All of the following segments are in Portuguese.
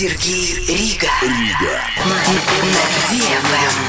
Сергей Рига. Рига. На DFM.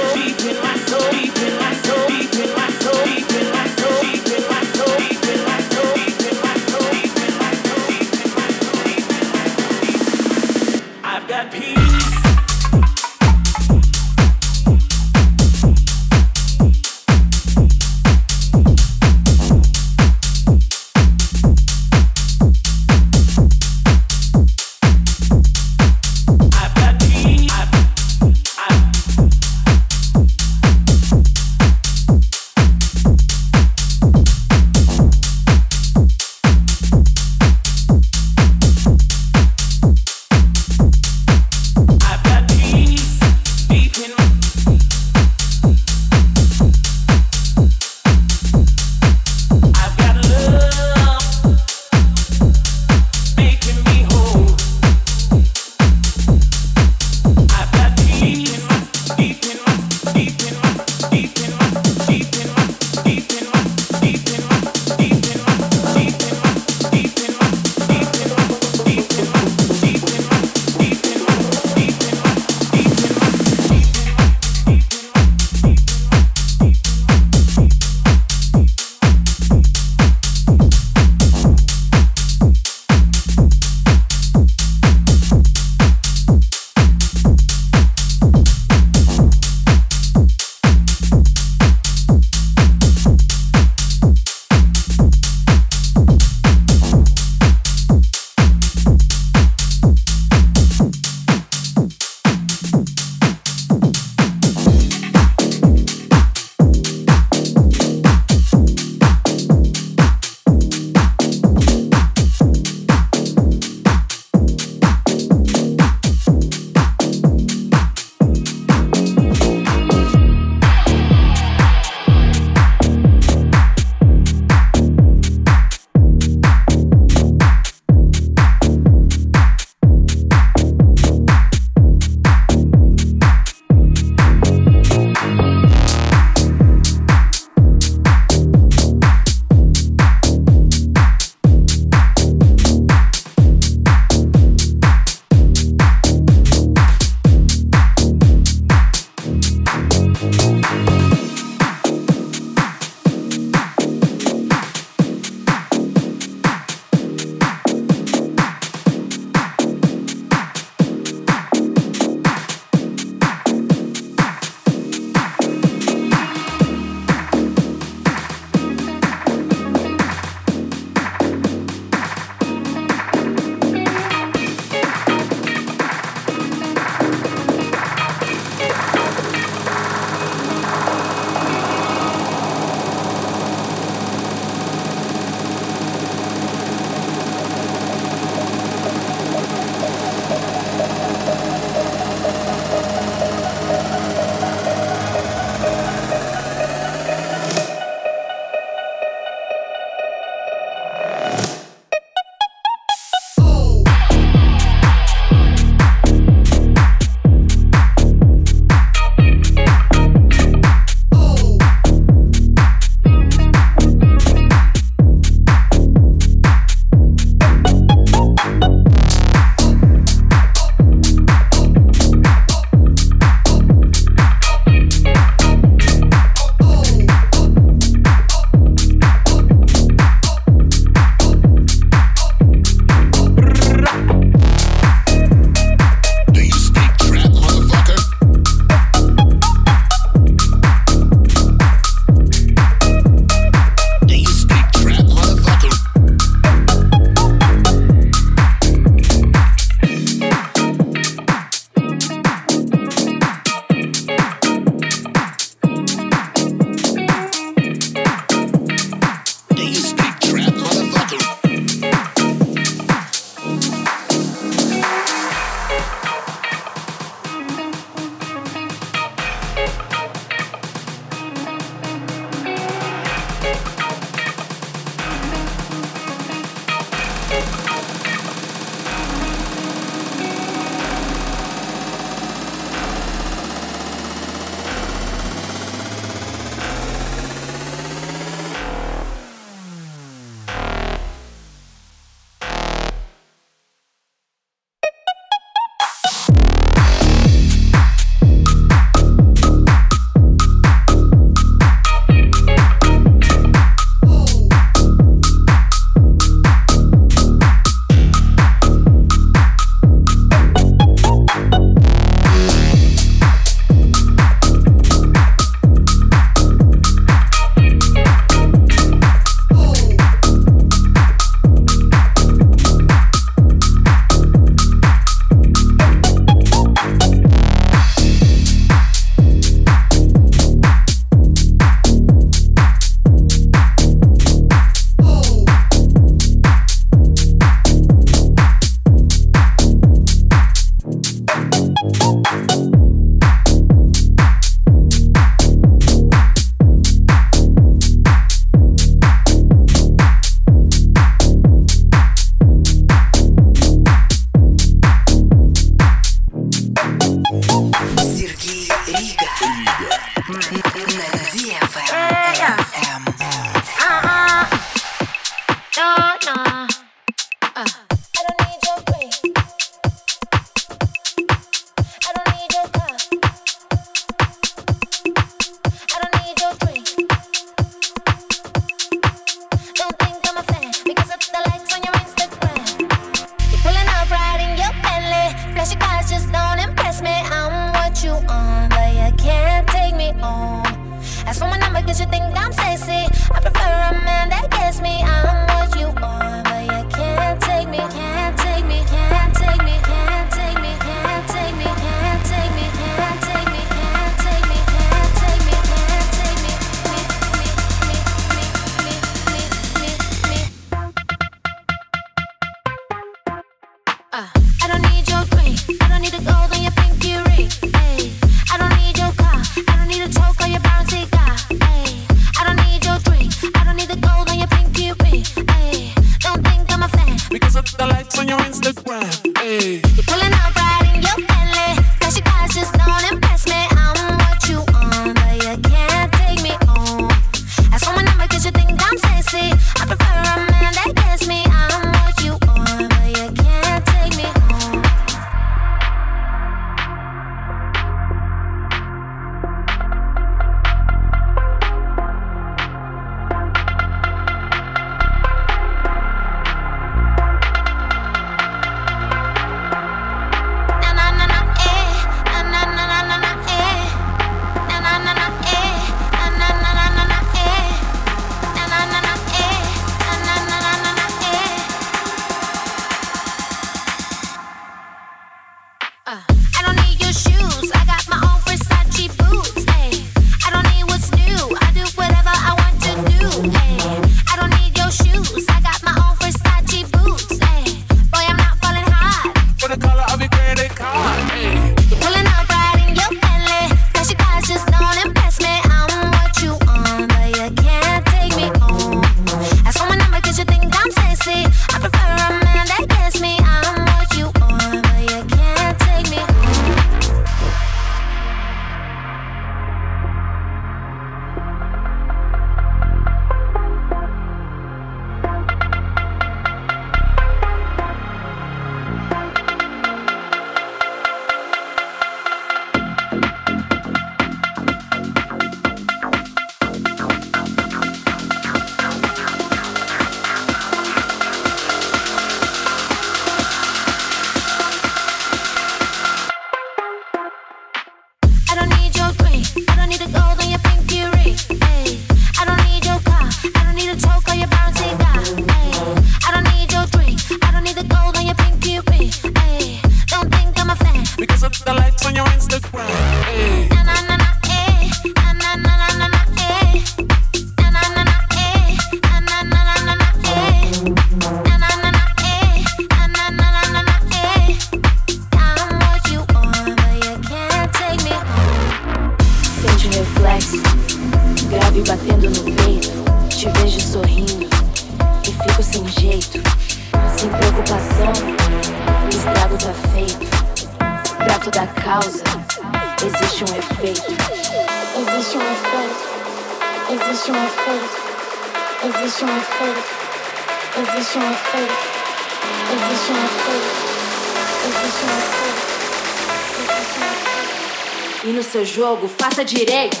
direita.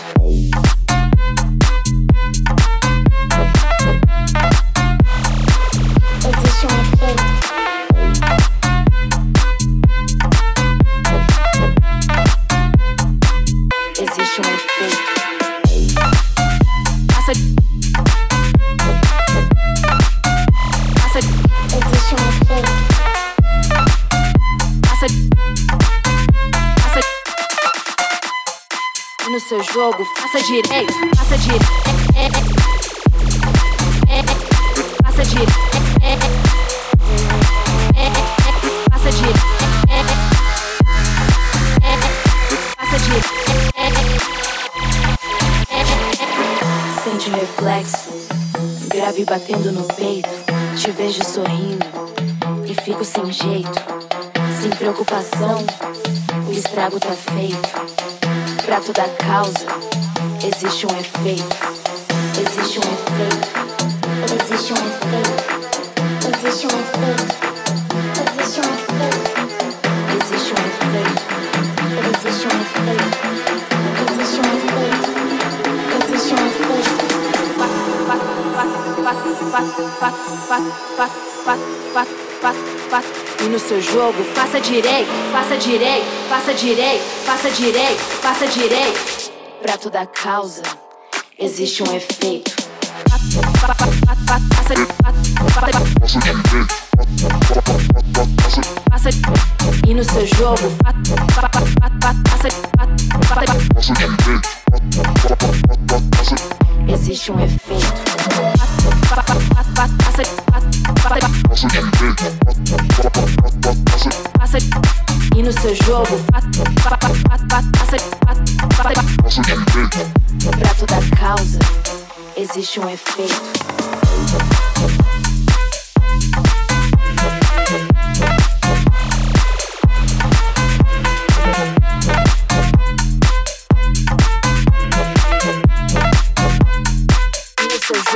Seu jogo, faça direito, faça direito. Faça direito. Faça direito. Faça direito. Sente o reflexo, grave batendo no peito. Te vejo sorrindo e fico sem jeito, sem preocupação. O estrago tá feito pra toda causa existe um efeito. Existe um efeito. Existe um efeito. Existe um efeito. Existe um efeito. Existe um efeito. Existe um efeito. Existe um efeito. Existe um efeito. E no seu jogo, faça direito, faça direito, faça direito, faça direito, faça direito. Pra toda causa existe um efeito. E no seu jogo existe um efeito. E no seu jogo pra toda causa existe um efeito.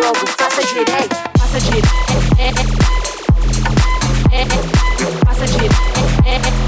Jogo, faça direito, faça direito. Faça direito.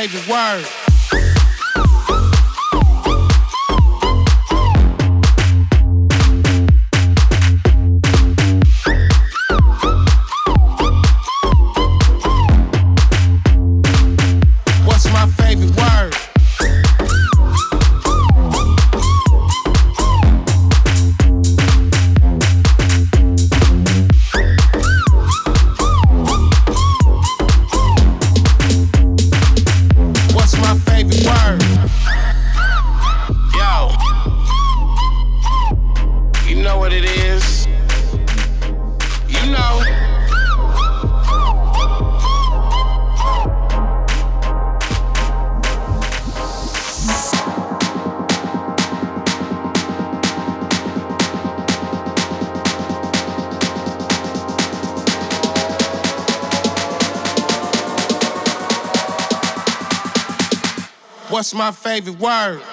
Savior's word. Favorite word?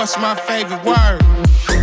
What's my favorite word?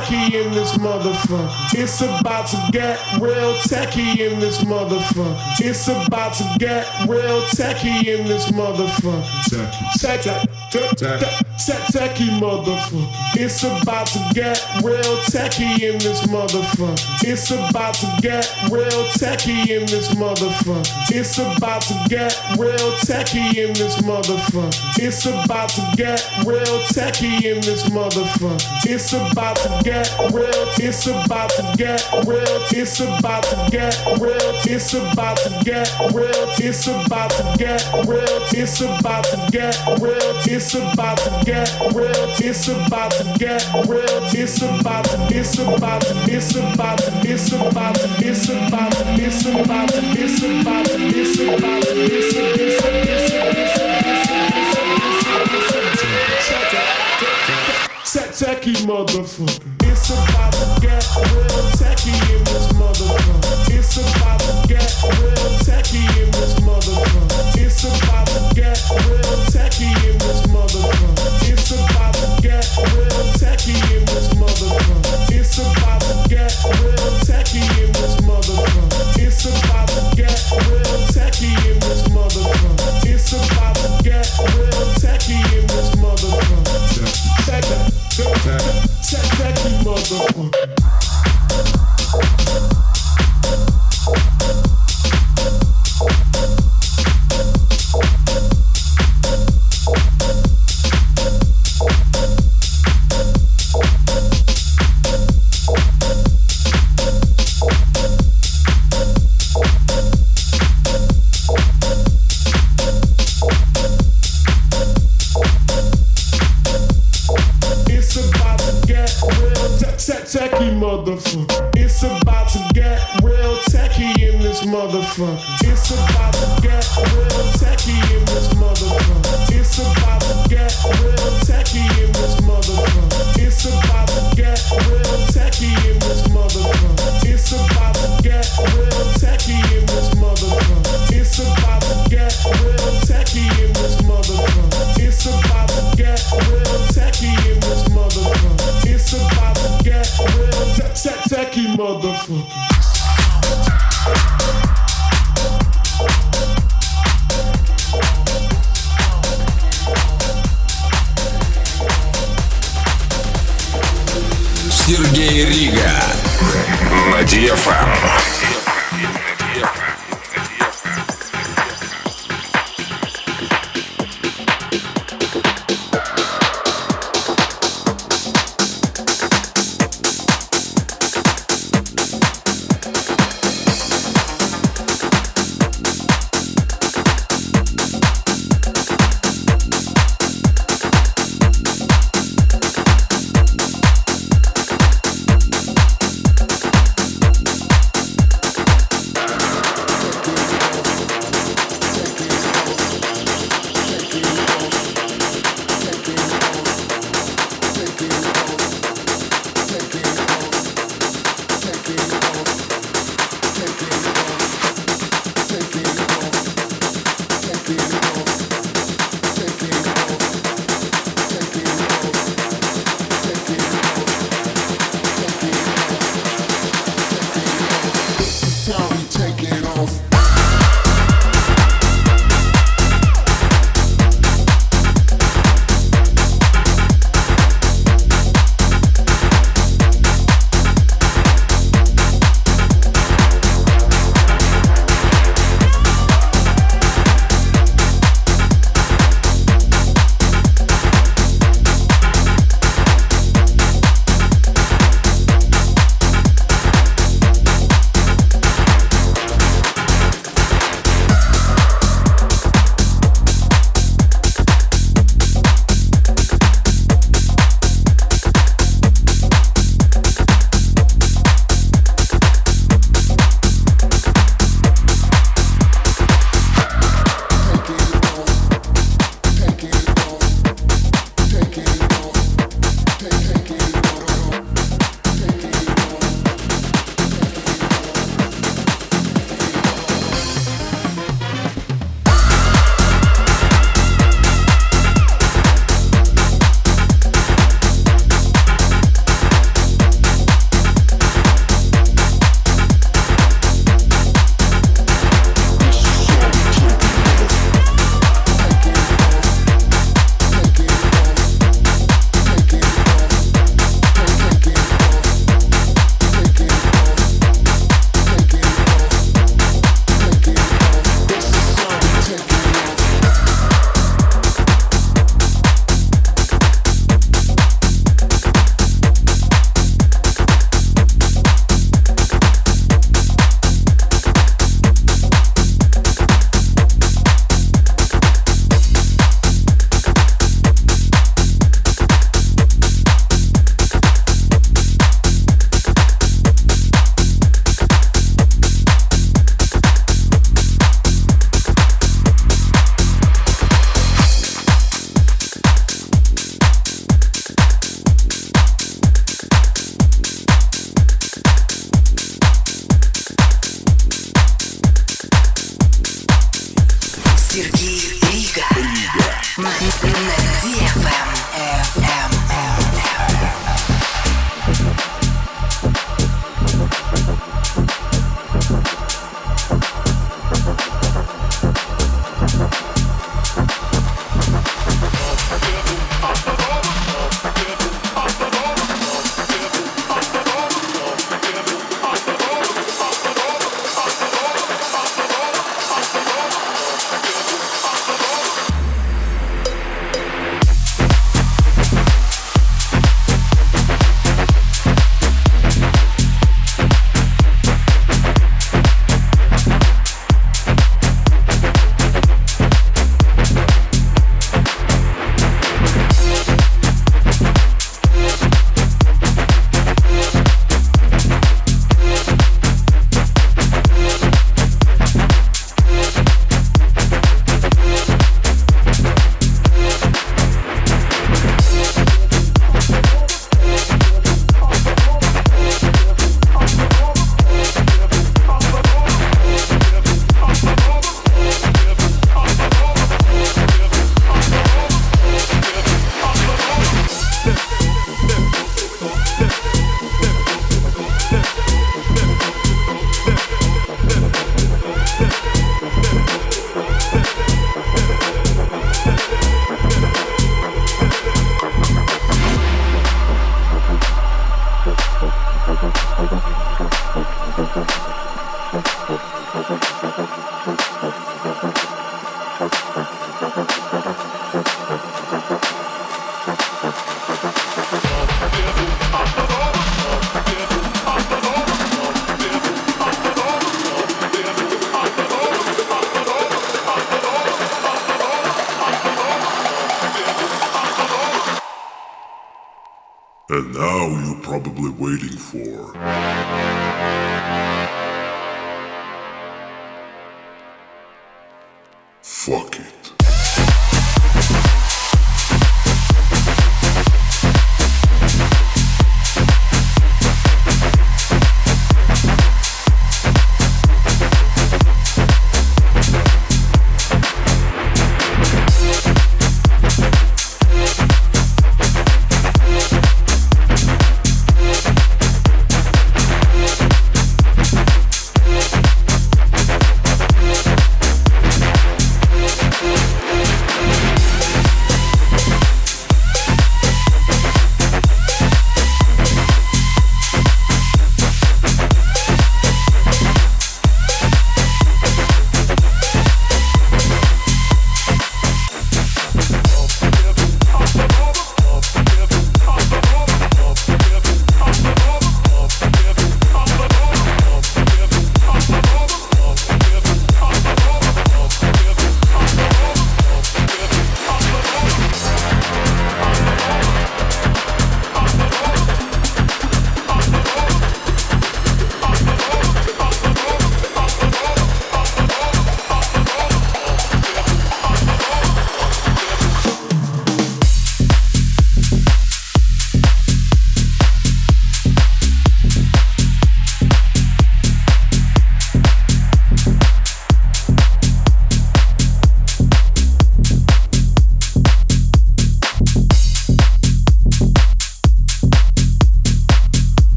techie in this motherfucker. It's about to get real techie in this motherfucker. It's about to get real techie in this motherfucker. Techie. Techie. Techie tech, techie motherfucker. It's about to get real techie in this motherfucker. It's about to get real techie in this motherfucker. It's about to get real techie in this motherfucker. It's about to get real techie in this motherfucker. It's about to get real. It's about to get real. It's about to get real. It's about to get real. It's about to get real. It's about to get real. It's about to get real. It's about to get real. It's about to. It's about to. It's about to. It's about to. It's about to. It's about to. It's about to. It's about to. It's Set techie motherfucker. It's about to get real techie in this motherfucker. It's about to get real techie in this motherfucker. It's about to get real Sekunden.